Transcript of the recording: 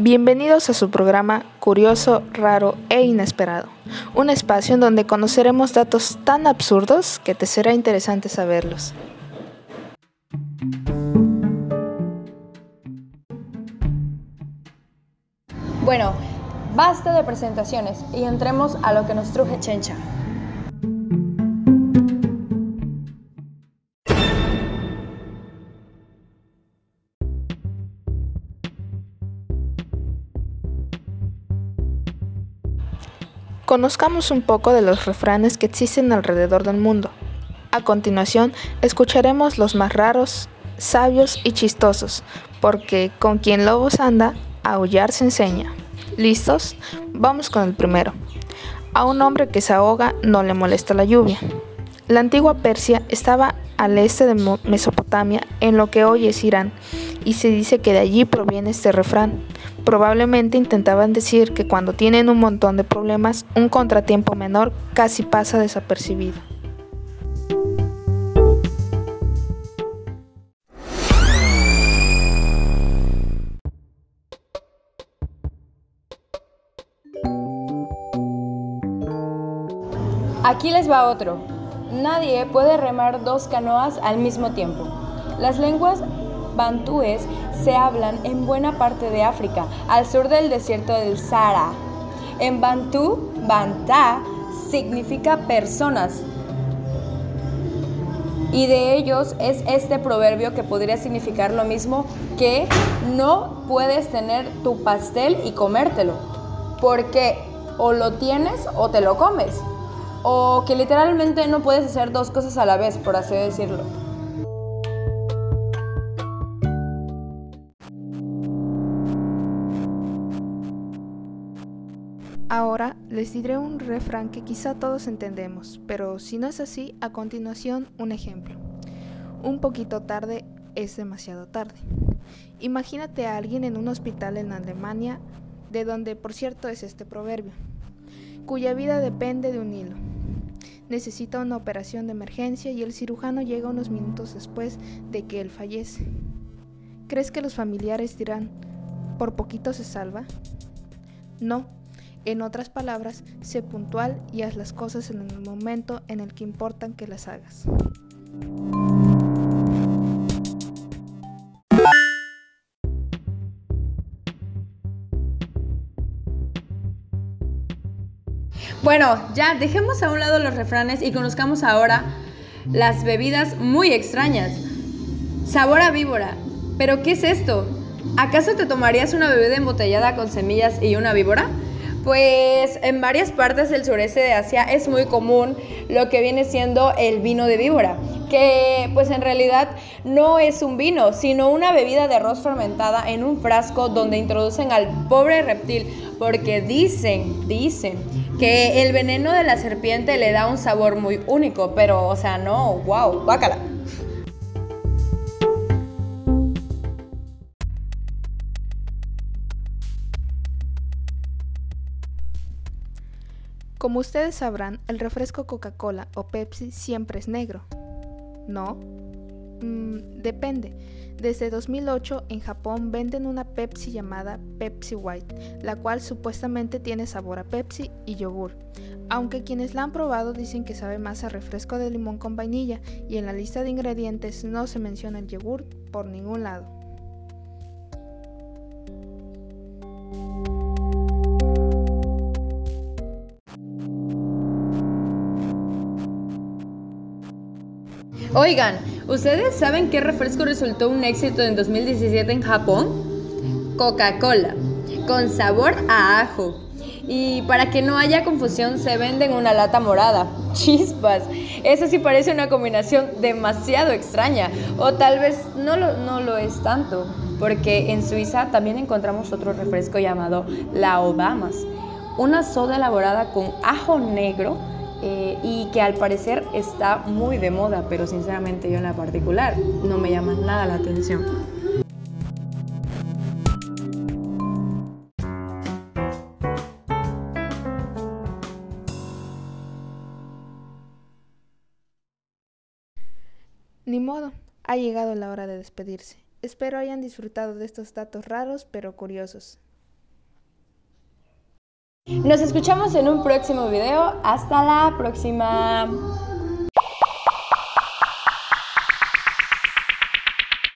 Bienvenidos a su programa Curioso, Raro e Inesperado, un espacio en donde conoceremos datos tan absurdos que te será interesante saberlos. Bueno, basta de presentaciones y entremos a lo que nos truje Chencha. Conozcamos un poco de los refranes que existen alrededor del mundo. A continuación, escucharemos los más raros, sabios y chistosos, porque con quien lobos anda, aullar se enseña. ¿Listos? Vamos con el primero. A un hombre que se ahoga no le molesta la lluvia. La antigua Persia estaba al este de Mesopotamia, en lo que hoy es Irán, y se dice que de allí proviene este refrán. Probablemente intentaban decir que cuando tienen un montón de problemas, un contratiempo menor casi pasa desapercibido. Aquí les va otro. Nadie puede remar dos canoas al mismo tiempo. Las lenguas bantúes se hablan en buena parte de África, al sur del desierto del Sahara. En bantú, bantá significa personas. Y de ellos es este proverbio que podría significar lo mismo que no puedes tener tu pastel y comértelo, porque o lo tienes o te lo comes, o que literalmente no puedes hacer dos cosas a la vez, por así decirlo. Ahora les diré un refrán que quizá todos entendemos, pero si no es así, a continuación un ejemplo. Un poquito tarde es demasiado tarde. Imagínate a alguien en un hospital en Alemania, de donde por cierto es este proverbio, cuya vida depende de un hilo. Necesita una operación de emergencia y el cirujano llega unos minutos después de que él fallece. ¿Crees que los familiares dirán, por poquito se salva? No, en otras palabras, sé puntual y haz las cosas en el momento en el que importan que las hagas. Bueno, ya dejemos a un lado los refranes y conozcamos ahora las bebidas muy extrañas. Sabor a víbora. ¿Pero qué es esto? ¿Acaso te tomarías una bebida embotellada con semillas y una víbora? Pues en varias partes del sureste de Asia es muy común lo que viene siendo el vino de víbora, que pues en realidad no es un vino, sino una bebida de arroz fermentada en un frasco donde introducen al pobre reptil, porque dicen, dicen que el veneno de la serpiente le da un sabor muy único, pero o sea, no, wow, bácala. Como ustedes sabrán, el refresco Coca-Cola o Pepsi siempre es negro. ¿No? Mm, depende. Desde 2008 en Japón venden una Pepsi llamada Pepsi White, la cual supuestamente tiene sabor a Pepsi y yogur. Aunque quienes la han probado dicen que sabe más a refresco de limón con vainilla y en la lista de ingredientes no se menciona el yogur por ningún lado. Oigan, ¿ustedes saben qué refresco resultó un éxito en 2017 en Japón? Coca-Cola, con sabor a ajo. Y para que no haya confusión, se vende en una lata morada. Chispas. Eso sí parece una combinación demasiado extraña. O tal vez no lo, no lo es tanto. Porque en Suiza también encontramos otro refresco llamado La Obamas. Una soda elaborada con ajo negro eh, y que al parecer está muy de moda, pero sinceramente yo en la particular no me llama nada la atención. Ni modo, ha llegado la hora de despedirse. Espero hayan disfrutado de estos datos raros pero curiosos. Nos escuchamos en un próximo video. Hasta la próxima.